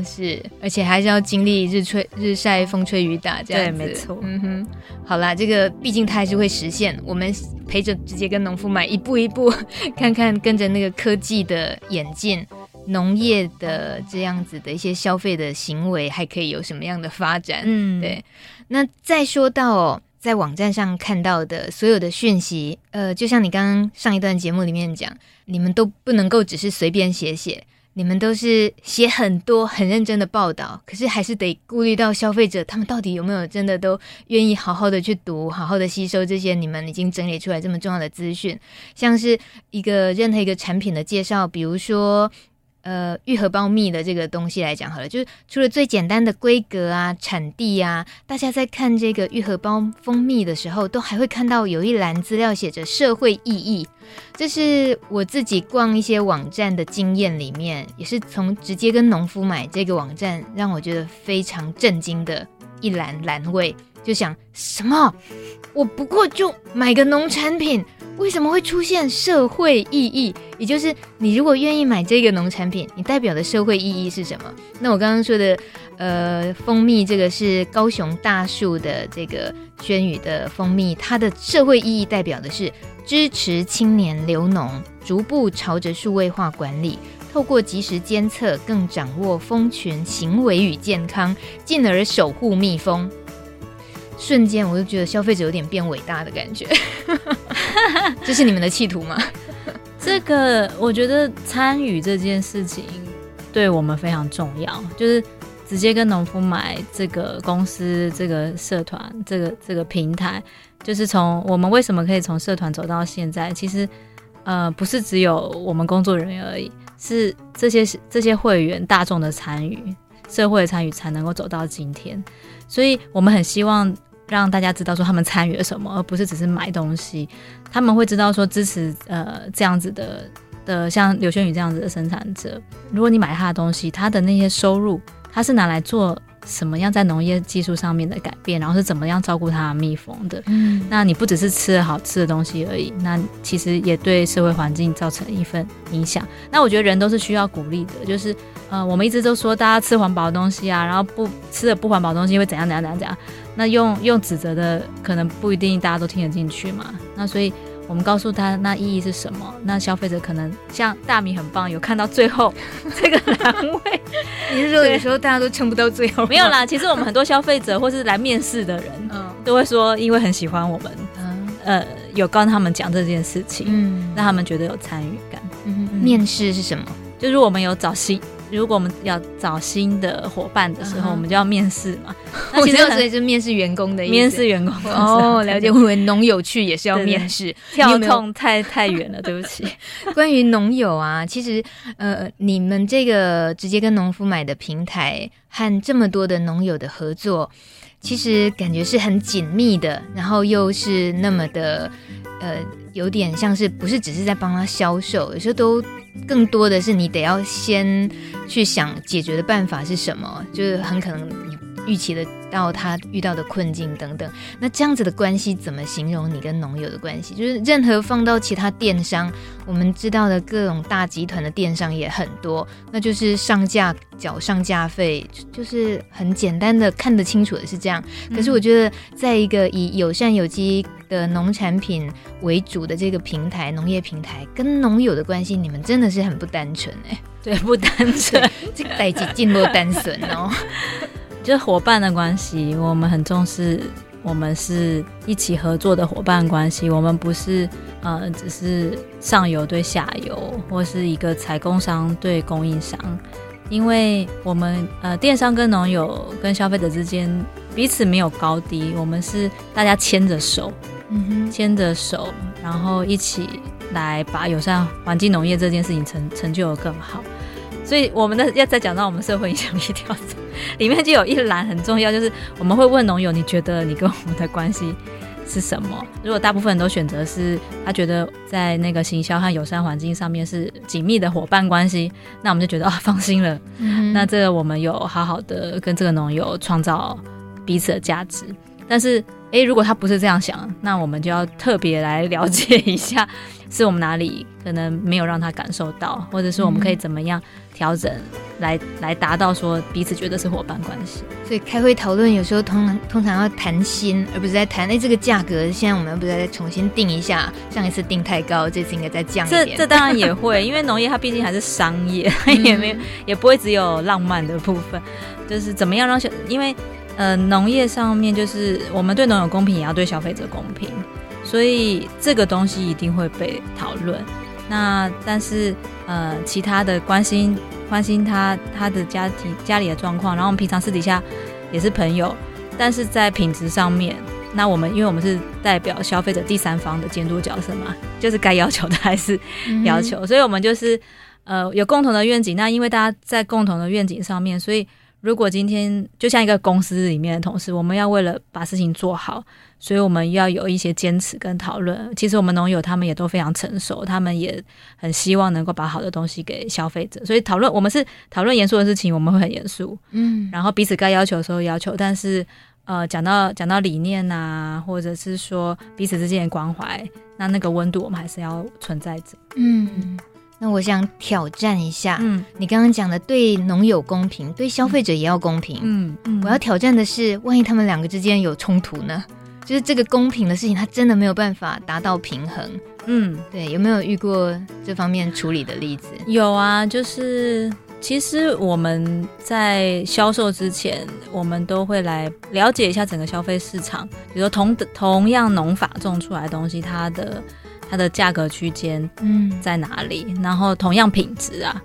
是，而且还是要经历日吹日晒风吹雨打这样子。对，没错。嗯哼，好啦，这个毕竟它还是会实现。我们陪着直接跟农夫买，一步一步 (laughs) 看看，跟着那个科技的演进，农业的这样子的一些消费的行为，还可以有什么样的发展？嗯，对。那再说到哦，在网站上看到的所有的讯息，呃，就像你刚刚上一段节目里面讲，你们都不能够只是随便写写。你们都是写很多很认真的报道，可是还是得顾虑到消费者，他们到底有没有真的都愿意好好的去读，好好的吸收这些你们已经整理出来这么重要的资讯，像是一个任何一个产品的介绍，比如说。呃，玉荷包蜜的这个东西来讲好了，就是除了最简单的规格啊、产地啊，大家在看这个玉荷包蜂蜜的时候，都还会看到有一栏资料写着社会意义。这是我自己逛一些网站的经验里面，也是从直接跟农夫买这个网站，让我觉得非常震惊的一栏栏位，就想什么？我不过就买个农产品。为什么会出现社会意义？也就是你如果愿意买这个农产品，你代表的社会意义是什么？那我刚刚说的，呃，蜂蜜这个是高雄大树的这个轩宇的蜂蜜，它的社会意义代表的是支持青年留农，逐步朝着数位化管理，透过即时监测，更掌握蜂群行为与健康，进而守护蜜蜂。瞬间我就觉得消费者有点变伟大的感觉，(laughs) 这是你们的企图吗？(laughs) 这个我觉得参与这件事情对我们非常重要，就是直接跟农夫买这个公司、这个社团、这个这个平台，就是从我们为什么可以从社团走到现在，其实呃不是只有我们工作人员而已，是这些这些会员大众的参与、社会的参与才能够走到今天，所以我们很希望。让大家知道说他们参与了什么，而不是只是买东西。他们会知道说支持呃这样子的的像刘轩宇这样子的生产者。如果你买他的东西，他的那些收入，他是拿来做什么样在农业技术上面的改变，然后是怎么样照顾他的蜜蜂的。嗯，那你不只是吃了好吃的东西而已，那其实也对社会环境造成一份影响。那我觉得人都是需要鼓励的，就是呃我们一直都说大家吃环保的东西啊，然后不吃了不环保的东西会怎样怎样怎样怎样。那用用指责的可能不一定大家都听得进去嘛，那所以我们告诉他那意义是什么，那消费者可能像大米很棒，有看到最后 (laughs) 这个栏位。你是说有时候大家都撑不到最后？没有啦，其实我们很多消费者或是来面试的人，嗯，都会说因为很喜欢我们，嗯，呃，有跟他们讲这件事情，嗯，让他们觉得有参与感。嗯，面试是什么？就是我们有找新。如果我们要找新的伙伴的时候，我们就要面试嘛。(laughs) 那其实所以是面试员工的意思。面试员工哦，(laughs) 了解。我以为农友去也是要面试，跳痛太太远了，对不起。(laughs) 关于农友啊，其实呃，你们这个直接跟农夫买的平台和这么多的农友的合作，其实感觉是很紧密的，然后又是那么的呃，有点像是不是只是在帮他销售，有时候都。更多的是你得要先去想解决的办法是什么，就是很可能你预期的到他遇到的困境等等。那这样子的关系怎么形容你跟农友的关系？就是任何放到其他电商，我们知道的各种大集团的电商也很多，那就是上架缴上架费，就是很简单的看得清楚的是这样。可是我觉得，在一个以友善有机的农产品为主的这个平台，农业平台跟农友的关系，你们真的是很不单纯哎，对，不单纯，这个代际进入单纯哦，就是伙伴的关系，我们很重视，我们是一起合作的伙伴关系，我们不是呃，只是上游对下游，或是一个采购商对供应商，因为我们呃，电商跟农友跟消费者之间彼此没有高低，我们是大家牵着手。嗯牵着手，然后一起来把友善环境农业这件事情成成就的更好。所以，我们的要再讲到我们社会影响力调查，里面就有一栏很重要，就是我们会问农友，你觉得你跟我们的关系是什么？如果大部分人都选择是他觉得在那个行销和友善环境上面是紧密的伙伴关系，那我们就觉得啊、哦、放心了。嗯、那这个我们有好好的跟这个农友创造彼此的价值。但是诶，如果他不是这样想，那我们就要特别来了解一下，(laughs) 是我们哪里可能没有让他感受到，或者是我们可以怎么样调整来，来、达到说彼此觉得是伙伴关系。所以开会讨论有时候通通常要谈心，而不是在谈诶这个价格，现在我们要不是再重新定一下？上一次定太高，这次应该再降一点。这这当然也会，因为农业它毕竟还是商业，它 (laughs) 也没有、嗯、也不会只有浪漫的部分，就是怎么样让小因为。呃，农业上面就是我们对农友公平，也要对消费者公平，所以这个东西一定会被讨论。那但是呃，其他的关心关心他他的家庭家里的状况，然后我们平常私底下也是朋友，但是在品质上面，那我们因为我们是代表消费者第三方的监督角色嘛，(laughs) 就是该要求的还是要求，所以我们就是呃有共同的愿景。那因为大家在共同的愿景上面，所以。如果今天就像一个公司里面的同事，我们要为了把事情做好，所以我们要有一些坚持跟讨论。其实我们农友他们也都非常成熟，他们也很希望能够把好的东西给消费者。所以讨论我们是讨论严肃的事情，我们会很严肃，嗯，然后彼此该要求的时候要求。但是呃，讲到讲到理念啊，或者是说彼此之间的关怀，那那个温度我们还是要存在着，嗯。那我想挑战一下，嗯，你刚刚讲的对农友公平，对消费者也要公平，嗯，嗯，我要挑战的是，万一他们两个之间有冲突呢？就是这个公平的事情，他真的没有办法达到平衡，嗯，对，有没有遇过这方面处理的例子？有啊，就是其实我们在销售之前，我们都会来了解一下整个消费市场，比如说同同样农法种出来的东西，它的。它的价格区间嗯在哪里？嗯、然后同样品质啊，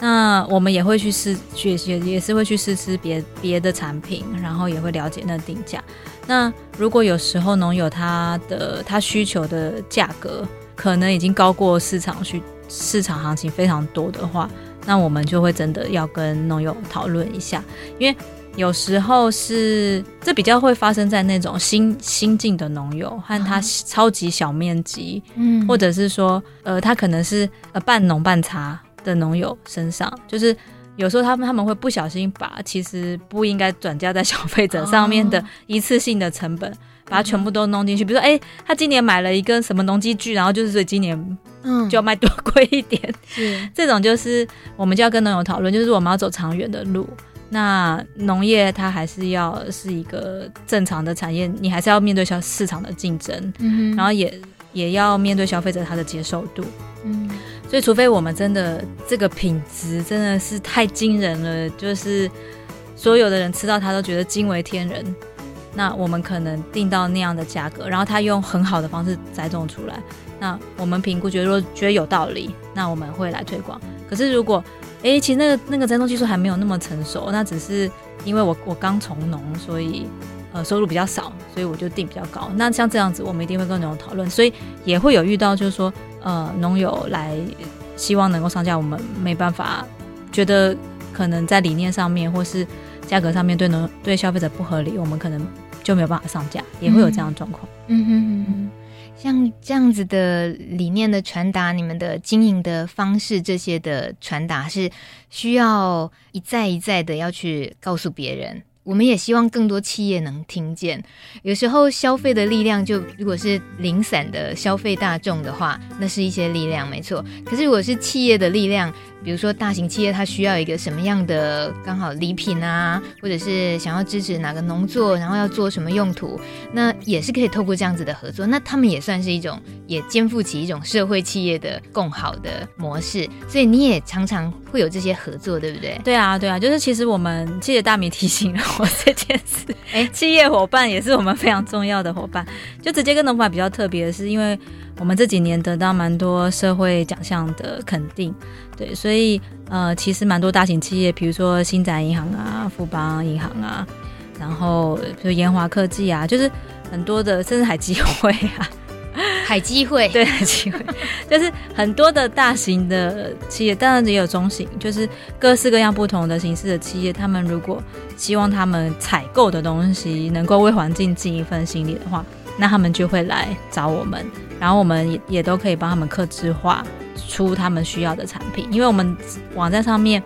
那我们也会去试也也，也是会去试吃别别的产品，然后也会了解那定价。那如果有时候农友他的他需求的价格可能已经高过市场去市场行情非常多的话，那我们就会真的要跟农友讨论一下，因为。有时候是这比较会发生在那种新新进的农友和他超级小面积，嗯，或者是说呃他可能是呃半农半茶的农友身上，就是有时候他们他们会不小心把其实不应该转嫁在消费者上面的一次性的成本，把它全部都弄进去。比如说，哎，他今年买了一个什么农机具，然后就是所以今年嗯就要卖多贵一点，是这种就是我们就要跟农友讨论，就是我们要走长远的路。那农业它还是要是一个正常的产业，你还是要面对消市场的竞争，嗯，然后也也要面对消费者他的接受度，嗯，所以除非我们真的这个品质真的是太惊人了，就是所有的人吃到它都觉得惊为天人，那我们可能定到那样的价格，然后他用很好的方式栽种出来，那我们评估觉得说觉得有道理，那我们会来推广。可是如果哎、其实那个那个栽种技术还没有那么成熟，那只是因为我我刚从农，所以呃收入比较少，所以我就定比较高。那像这样子，我们一定会跟农友讨论，所以也会有遇到就是说呃农友来希望能够上架，我们没办法，觉得可能在理念上面或是价格上面对农对消费者不合理，我们可能就没有办法上架，也会有这样的状况。嗯哼嗯哼。像这样子的理念的传达，你们的经营的方式，这些的传达是需要一再一再的要去告诉别人。我们也希望更多企业能听见。有时候消费的力量，就如果是零散的消费大众的话，那是一些力量，没错。可是如果是企业的力量，比如说大型企业，它需要一个什么样的刚好礼品啊，或者是想要支持哪个农作，然后要做什么用途，那也是可以透过这样子的合作。那他们也算是一种，也肩负起一种社会企业的共好的模式。所以你也常常会有这些合作，对不对？对啊，对啊，就是其实我们谢谢大米提醒了我这件事。(laughs) 哎、欸，(laughs) 企业伙伴也是我们非常重要的伙伴。就直接跟农法比较特别的是，因为我们这几年得到蛮多社会奖项的肯定。对，所以呃，其实蛮多大型企业，比如说星展银行啊、富邦银行啊，然后比如研华科技啊，就是很多的，甚至海基会啊，海基会，(laughs) 对，海基会就是很多的大型的企业，当然也有中型，就是各式各样不同的形式的企业。他们如果希望他们采购的东西能够为环境尽一份心力的话，那他们就会来找我们，然后我们也也都可以帮他们客制化出他们需要的产品，因为我们网站上面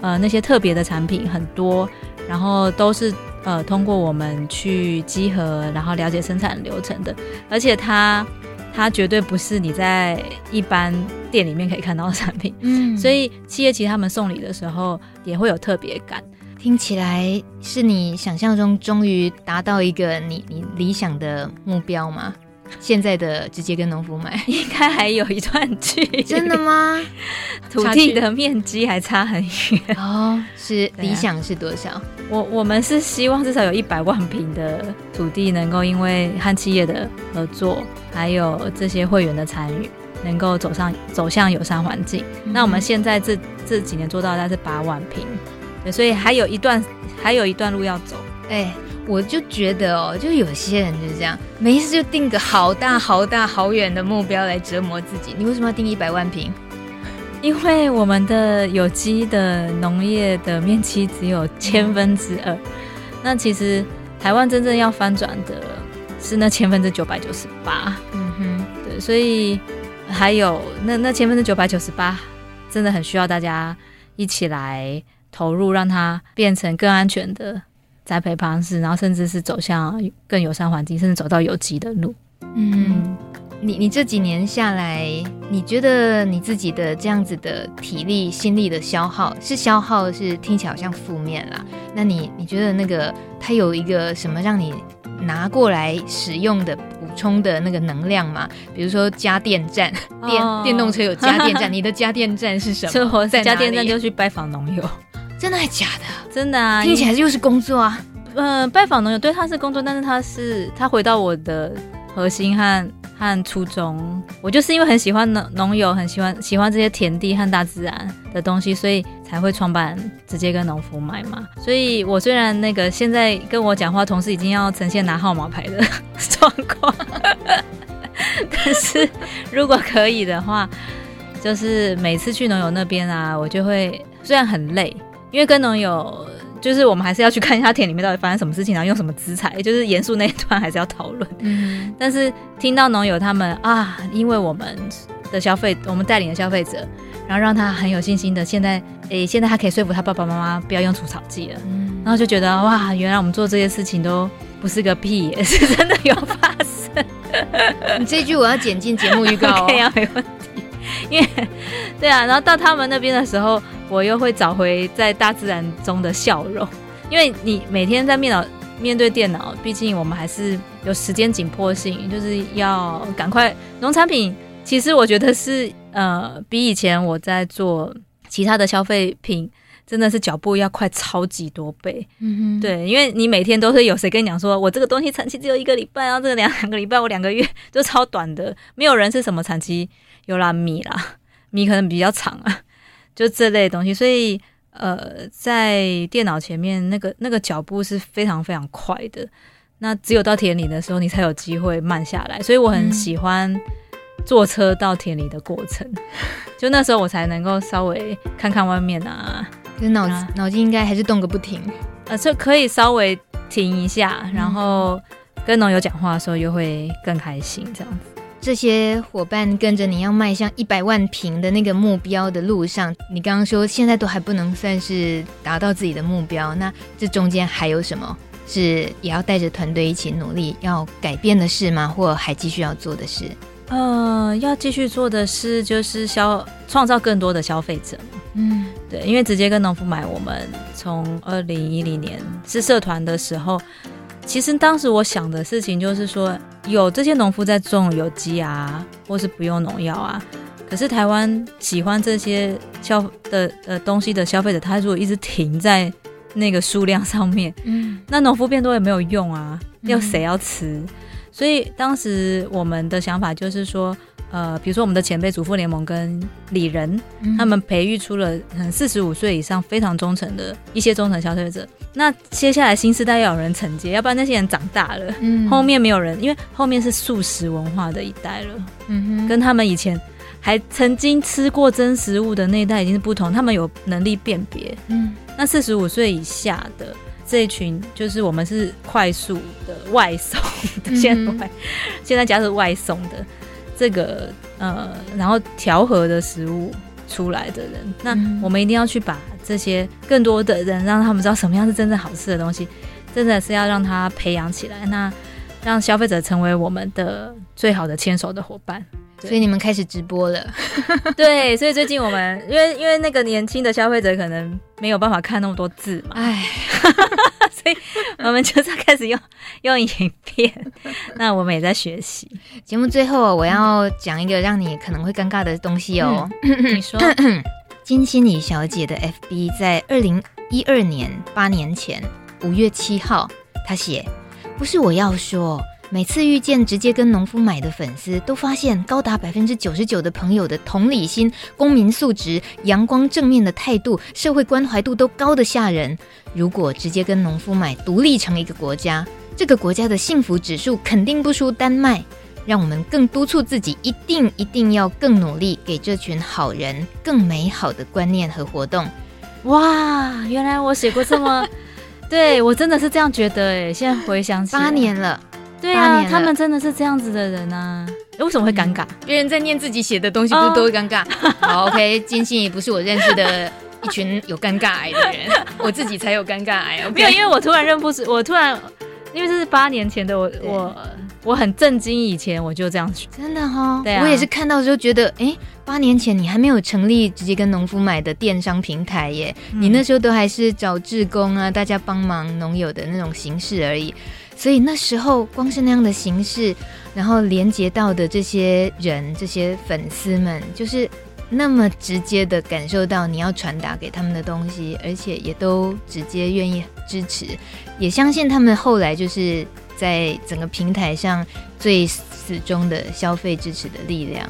呃那些特别的产品很多，然后都是。呃，通过我们去集合，然后了解生产流程的，而且它它绝对不是你在一般店里面可以看到的产品，嗯，所以企业其实他们送礼的时候也会有特别感。听起来是你想象中终于达到一个你你理想的目标吗？现在的直接跟农夫买，(laughs) 应该还有一段距离。真的吗？(laughs) 土地的面积还差很远哦。是理想是多少？啊、我我们是希望至少有一百万平的土地，能够因为和企业的合作，还有这些会员的参与，能够走上走向友善环境。嗯、那我们现在这这几年做到的大概是八万坪，对，所以还有一段还有一段路要走。哎、欸。我就觉得哦，就有些人就是这样，没事就定个好大好大好远的目标来折磨自己。你为什么要定一百万坪？(laughs) 因为我们的有机的农业的面积只有千分之二，那其实台湾真正要翻转的是那千分之九百九十八。嗯哼，对，所以还有那那千分之九百九十八，真的很需要大家一起来投入，让它变成更安全的。栽培方式，然后甚至是走向更友善环境，甚至走到有机的路。嗯，你你这几年下来，你觉得你自己的这样子的体力、心力的消耗是消耗，是听起来好像负面啦。那你你觉得那个它有一个什么让你拿过来使用的补充的那个能量吗？比如说家电站，电、哦、电动车有家电站，你的家电站是什么？(laughs) 在家电站就去拜访农友。真的还假的？真的啊！听起来又是工作啊。嗯、呃，拜访农友对他是工作，但是他是他回到我的核心和和初衷。我就是因为很喜欢农农友，很喜欢喜欢这些田地和大自然的东西，所以才会创办直接跟农夫买嘛。所以我虽然那个现在跟我讲话，同事已经要呈现拿号码牌的 (laughs) 状况，但是如果可以的话，就是每次去农友那边啊，我就会虽然很累。因为跟农友，就是我们还是要去看一下田里面到底发生什么事情，然后用什么资材，就是严肃那一段还是要讨论。嗯，但是听到农友他们啊，因为我们的消费，我们带领的消费者，然后让他很有信心的，现在诶、欸，现在他可以说服他爸爸妈妈不要用除草剂了。嗯，然后就觉得哇，原来我们做这些事情都不是个屁，也 (laughs) 是真的有发生。你这句我要剪进节目预告哦，可以啊，没问题。(laughs) 因为对啊，然后到他们那边的时候。我又会找回在大自然中的笑容，因为你每天在面脑面对电脑，毕竟我们还是有时间紧迫性，就是要赶快。农产品其实我觉得是呃，比以前我在做其他的消费品，真的是脚步要快超级多倍。嗯哼，对，因为你每天都是有谁跟你讲说，我这个东西产期只有一个礼拜，然后这个两两个礼拜，我两个月 (laughs) 就超短的，没有人是什么产期有啦米啦，(laughs) 米可能比较长啊。(laughs) 就这类东西，所以呃，在电脑前面那个那个脚步是非常非常快的。那只有到田里的时候，你才有机会慢下来。所以我很喜欢坐车到田里的过程，嗯、就那时候我才能够稍微看看外面啊。可是脑子脑筋应该还是动个不停。呃，这可以稍微停一下，然后跟农友讲话的时候又会更开心，这样子。这些伙伴跟着你要迈向一百万平的那个目标的路上，你刚刚说现在都还不能算是达到自己的目标，那这中间还有什么是也要带着团队一起努力要改变的事吗？或还继续要做的事？呃，要继续做的事就是消创造更多的消费者。嗯，对，因为直接跟农夫买，我们从二零一零年是社团的时候。其实当时我想的事情就是说，有这些农夫在种有机啊，或是不用农药啊。可是台湾喜欢这些消的呃东西的消费者，他如果一直停在那个数量上面，嗯，那农夫变多也没有用啊，要谁要吃？嗯。所以当时我们的想法就是说，呃，比如说我们的前辈主妇联盟跟里仁，嗯、他们培育出了四十五岁以上非常忠诚的一些忠诚消费者。那接下来新时代要有人承接，要不然那些人长大了，嗯、后面没有人，因为后面是素食文化的一代了，嗯哼，跟他们以前还曾经吃过真食物的那一代已经是不同，他们有能力辨别，嗯，那四十五岁以下的。这一群就是我们是快速的外送的，现在外、嗯、现在加是外送的这个呃，然后调和的食物出来的人，那我们一定要去把这些更多的人，让他们知道什么样是真正好吃的东西，真的是要让他培养起来，那让消费者成为我们的最好的牵手的伙伴。所以你们开始直播了，(laughs) (laughs) 对，所以最近我们因为因为那个年轻的消费者可能没有办法看那么多字嘛，哎，(laughs) 所以我们就是要开始用用影片，那我们也在学习。节目最后我要讲一个让你可能会尴尬的东西哦，嗯、你说，(coughs) 金心怡小姐的 FB 在二零一二年八年前五月七号，她写，不是我要说。每次遇见直接跟农夫买的粉丝，都发现高达百分之九十九的朋友的同理心、公民素质、阳光正面的态度、社会关怀度都高得吓人。如果直接跟农夫买独立成一个国家，这个国家的幸福指数肯定不输丹麦。让我们更督促自己，一定一定要更努力，给这群好人更美好的观念和活动。哇，原来我写过这么，对我真的是这样觉得诶，现在回想起，八年了。对啊，他们真的是这样子的人啊！为什么会尴尬？别、嗯、人在念自己写的东西，不是都会尴尬？哦、(laughs) 好，OK，金星也不是我认识的一群有尴尬癌的人，(laughs) 我自己才有尴尬癌。没有，因为我突然认不出，我突然，因为这是八年前的我，我我很震惊，以前我就这样子，真的哈、哦。对啊，我也是看到之后觉得，哎，八年前你还没有成立直接跟农夫买的电商平台耶，嗯、你那时候都还是找志工啊，大家帮忙农友的那种形式而已。所以那时候光是那样的形式，然后连接到的这些人、这些粉丝们，就是那么直接的感受到你要传达给他们的东西，而且也都直接愿意支持，也相信他们后来就是在整个平台上最始终的消费支持的力量。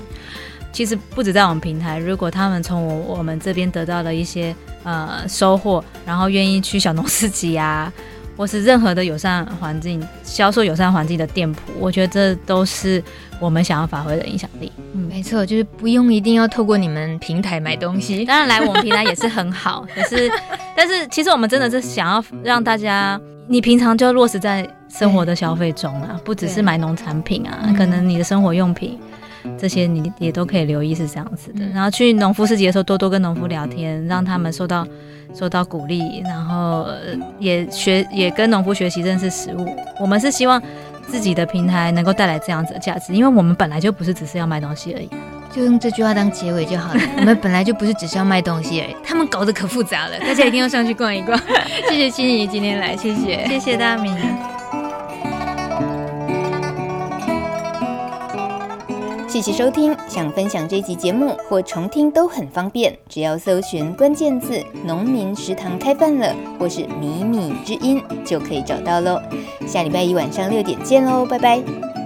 其实不止在我们平台，如果他们从我我们这边得到了一些呃收获，然后愿意去小农市集啊。或是任何的友善环境、销售友善环境的店铺，我觉得这都是我们想要发挥的影响力。嗯，没错，就是不用一定要透过你们平台买东西，当然来我们平台也是很好。(laughs) 可是，但是其实我们真的是想要让大家，你平常就要落实在生活的消费中啊，不只是买农产品啊，可能你的生活用品这些你也都可以留意是这样子的。然后去农夫市集的时候，多多跟农夫聊天，让他们受到。受到鼓励，然后也学也跟农夫学习认识食物。我们是希望自己的平台能够带来这样子的价值，因为我们本来就不是只是要卖东西而已。就用这句话当结尾就好了。(laughs) 我们本来就不是只是要卖东西而已，他们搞得可复杂了，大家一定要上去逛一逛。(laughs) 谢谢心怡今天来，谢谢，谢谢大米。谢谢收听，想分享这集节目或重听都很方便，只要搜寻关键字“农民食堂开饭了”或是“米米之音”就可以找到喽。下礼拜一晚上六点见喽，拜拜。